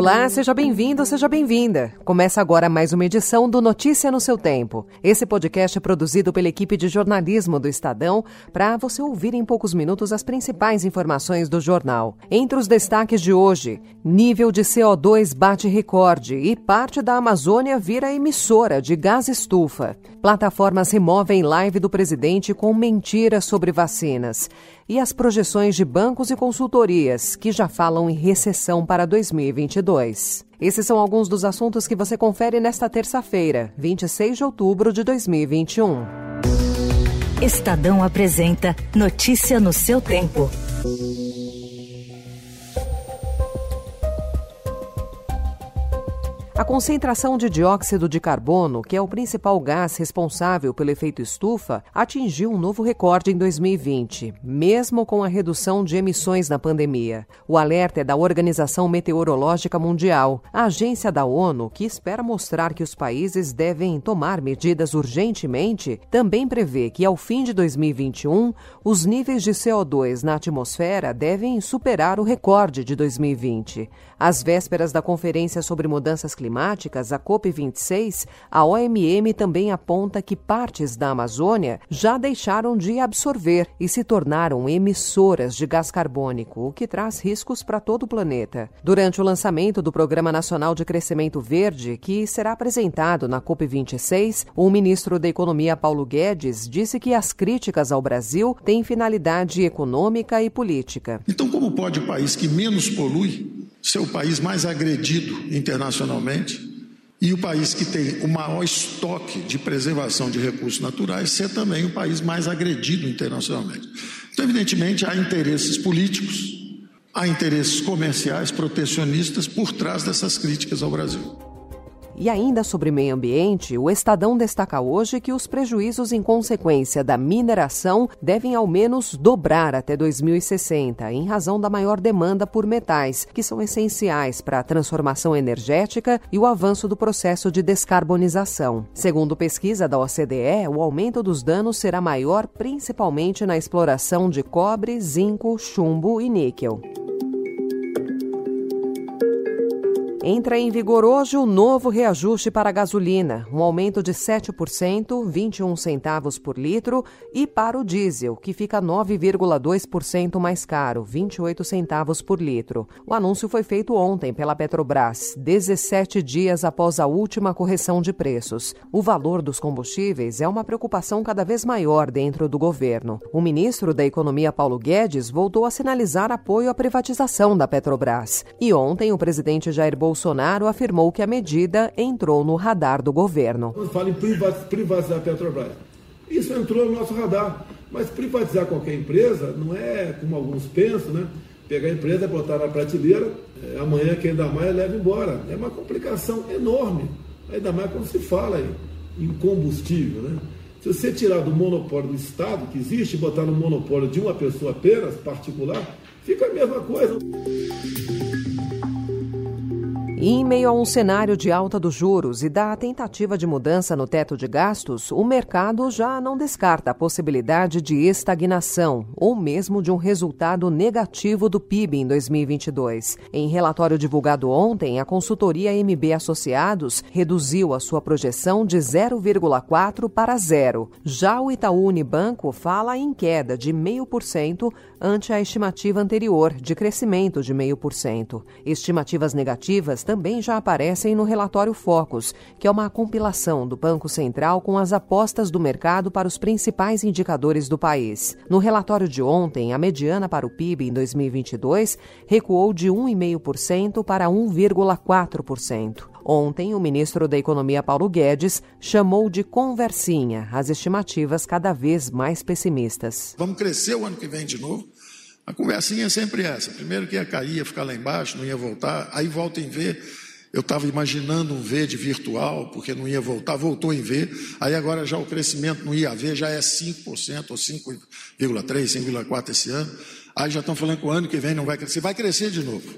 Olá, seja bem-vindo, seja bem-vinda. Começa agora mais uma edição do Notícia no seu Tempo. Esse podcast é produzido pela equipe de jornalismo do Estadão para você ouvir em poucos minutos as principais informações do jornal. Entre os destaques de hoje, nível de CO2 bate recorde e parte da Amazônia vira emissora de gás estufa. Plataformas removem live do presidente com mentiras sobre vacinas e as projeções de bancos e consultorias, que já falam em recessão para 2022. Esses são alguns dos assuntos que você confere nesta terça-feira, 26 de outubro de 2021. Estadão apresenta Notícia no seu tempo. A concentração de dióxido de carbono, que é o principal gás responsável pelo efeito estufa, atingiu um novo recorde em 2020, mesmo com a redução de emissões na pandemia. O alerta é da Organização Meteorológica Mundial, a agência da ONU que espera mostrar que os países devem tomar medidas urgentemente, também prevê que ao fim de 2021 os níveis de CO2 na atmosfera devem superar o recorde de 2020. Às vésperas da Conferência sobre Mudanças Climáticas, climáticas, a COP26, a OMM também aponta que partes da Amazônia já deixaram de absorver e se tornaram emissoras de gás carbônico, o que traz riscos para todo o planeta. Durante o lançamento do Programa Nacional de Crescimento Verde, que será apresentado na COP26, o ministro da Economia Paulo Guedes disse que as críticas ao Brasil têm finalidade econômica e política. Então, como pode o país que menos polui ser o país mais agredido internacionalmente e o país que tem o maior estoque de preservação de recursos naturais ser também o país mais agredido internacionalmente. Então, evidentemente, há interesses políticos, há interesses comerciais, protecionistas por trás dessas críticas ao Brasil. E ainda sobre meio ambiente, o Estadão destaca hoje que os prejuízos em consequência da mineração devem ao menos dobrar até 2060, em razão da maior demanda por metais, que são essenciais para a transformação energética e o avanço do processo de descarbonização. Segundo pesquisa da OCDE, o aumento dos danos será maior principalmente na exploração de cobre, zinco, chumbo e níquel. Entra em vigor hoje o novo reajuste para a gasolina, um aumento de 7%, 21 centavos por litro, e para o diesel, que fica 9,2% mais caro, 28 centavos por litro. O anúncio foi feito ontem pela Petrobras, 17 dias após a última correção de preços. O valor dos combustíveis é uma preocupação cada vez maior dentro do governo. O ministro da Economia, Paulo Guedes, voltou a sinalizar apoio à privatização da Petrobras. E ontem o presidente Jair Bolsonaro Bolsonaro afirmou que a medida entrou no radar do governo. Fala em privatizar a Petrobras. Isso entrou no nosso radar. Mas privatizar qualquer empresa não é como alguns pensam, né? Pegar a empresa, botar na prateleira, é, amanhã quem dá mais leva embora. É uma complicação enorme. Ainda mais quando se fala em, combustível, né? Se você tirar do monopólio do Estado, que existe, botar no monopólio de uma pessoa apenas, particular, fica a mesma coisa. E em meio a um cenário de alta dos juros e da tentativa de mudança no teto de gastos, o mercado já não descarta a possibilidade de estagnação ou mesmo de um resultado negativo do PIB em 2022. Em relatório divulgado ontem, a consultoria MB Associados reduziu a sua projeção de 0,4 para zero. Já o Itaú Unibanco fala em queda de 0,5% ante a estimativa anterior de crescimento de 0,5%. Estimativas negativas também já aparecem no relatório Focus, que é uma compilação do Banco Central com as apostas do mercado para os principais indicadores do país. No relatório de ontem, a mediana para o PIB em 2022 recuou de 1,5% para 1,4%. Ontem, o ministro da Economia Paulo Guedes chamou de conversinha as estimativas cada vez mais pessimistas. Vamos crescer o ano que vem de novo? A conversinha é sempre essa. Primeiro que ia cair, ia ficar lá embaixo, não ia voltar. Aí volta em V. Eu estava imaginando um V de virtual, porque não ia voltar, voltou em V. Aí agora já o crescimento não ia haver, já é 5% ou 5,3%, 5,4% esse ano. Aí já estão falando que o ano que vem não vai crescer. Vai crescer de novo.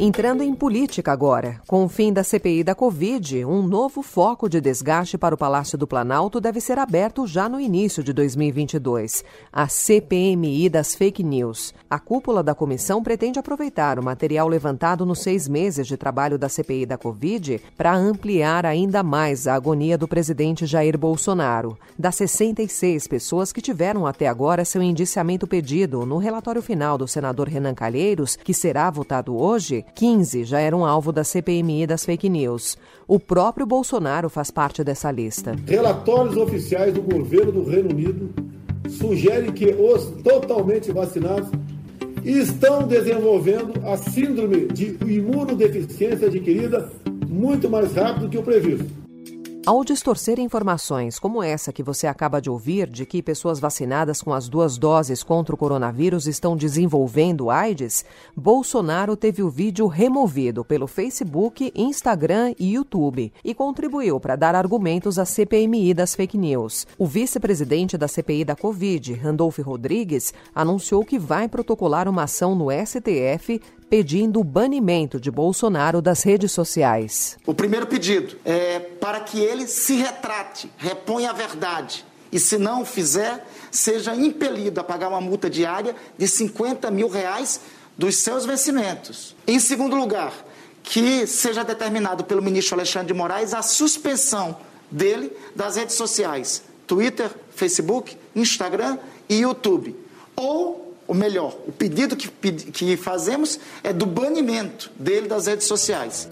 Entrando em política agora. Com o fim da CPI da Covid, um novo foco de desgaste para o Palácio do Planalto deve ser aberto já no início de 2022. A CPMI das fake news. A cúpula da comissão pretende aproveitar o material levantado nos seis meses de trabalho da CPI da Covid para ampliar ainda mais a agonia do presidente Jair Bolsonaro. Das 66 pessoas que tiveram até agora seu indiciamento pedido no relatório final do senador Renan Calheiros, que será votado hoje, 15 já eram alvo da CPMI das fake news. O próprio Bolsonaro faz parte dessa lista. Relatórios oficiais do governo do Reino Unido sugerem que os totalmente vacinados estão desenvolvendo a síndrome de imunodeficiência adquirida muito mais rápido que o previsto. Ao distorcer informações como essa que você acaba de ouvir, de que pessoas vacinadas com as duas doses contra o coronavírus estão desenvolvendo AIDS, Bolsonaro teve o vídeo removido pelo Facebook, Instagram e YouTube e contribuiu para dar argumentos à CPMI das fake news. O vice-presidente da CPI da Covid, Randolph Rodrigues, anunciou que vai protocolar uma ação no STF pedindo o banimento de Bolsonaro das redes sociais. O primeiro pedido é para que ele se retrate, reponha a verdade. E se não fizer, seja impelido a pagar uma multa diária de 50 mil reais dos seus vencimentos. Em segundo lugar, que seja determinado pelo ministro Alexandre de Moraes a suspensão dele das redes sociais, Twitter, Facebook, Instagram e YouTube. Ou ou melhor, o pedido que, que fazemos é do banimento dele das redes sociais.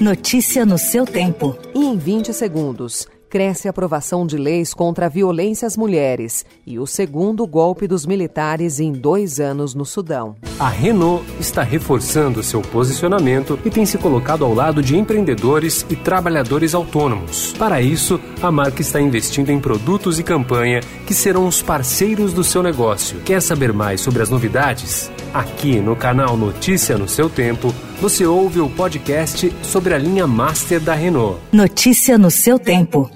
Notícia no seu tempo. E em 20 segundos cresce a aprovação de leis contra a violência às mulheres e o segundo golpe dos militares em dois anos no Sudão. A Renault está reforçando seu posicionamento e tem se colocado ao lado de empreendedores e trabalhadores autônomos. Para isso, a marca está investindo em produtos e campanha que serão os parceiros do seu negócio. Quer saber mais sobre as novidades? Aqui no canal Notícia no seu tempo, você ouve o podcast sobre a linha Master da Renault. Notícia no seu tempo.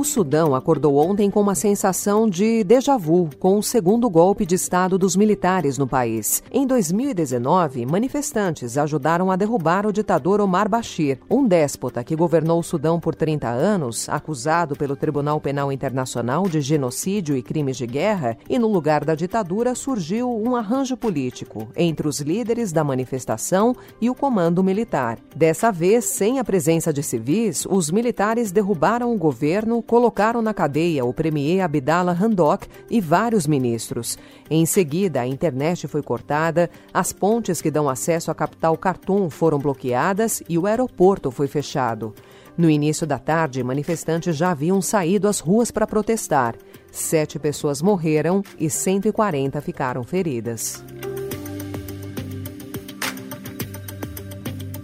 O Sudão acordou ontem com uma sensação de déjà vu com o segundo golpe de Estado dos militares no país. Em 2019, manifestantes ajudaram a derrubar o ditador Omar Bashir, um déspota que governou o Sudão por 30 anos, acusado pelo Tribunal Penal Internacional de genocídio e crimes de guerra, e no lugar da ditadura surgiu um arranjo político entre os líderes da manifestação e o comando militar. Dessa vez, sem a presença de civis, os militares derrubaram o governo colocaram na cadeia o premier Abdallah Handok e vários ministros. Em seguida, a internet foi cortada, as pontes que dão acesso à capital Khartoum foram bloqueadas e o aeroporto foi fechado. No início da tarde, manifestantes já haviam saído às ruas para protestar. Sete pessoas morreram e 140 ficaram feridas.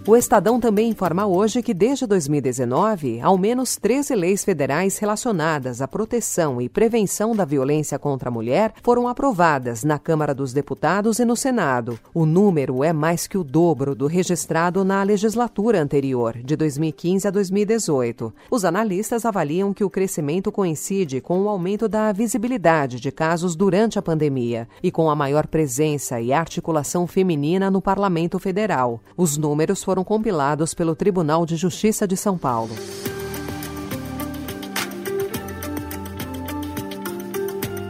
O Estadão também informa hoje que desde 2019, ao menos 13 leis federais relacionadas à proteção e prevenção da violência contra a mulher foram aprovadas na Câmara dos Deputados e no Senado. O número é mais que o dobro do registrado na legislatura anterior, de 2015 a 2018. Os analistas avaliam que o crescimento coincide com o aumento da visibilidade de casos durante a pandemia e com a maior presença e articulação feminina no Parlamento Federal. Os números foram foram compilados pelo Tribunal de Justiça de São Paulo.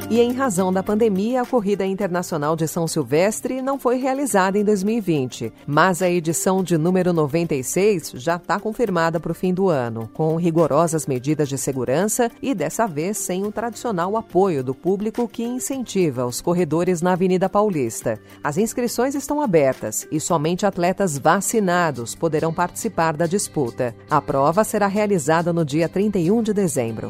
E em razão da pandemia, a Corrida Internacional de São Silvestre não foi realizada em 2020, mas a edição de número 96 já está confirmada para o fim do ano, com rigorosas medidas de segurança e dessa vez sem o tradicional apoio do público que incentiva os corredores na Avenida Paulista. As inscrições estão abertas e somente atletas vacinados poderão participar da disputa. A prova será realizada no dia 31 de dezembro.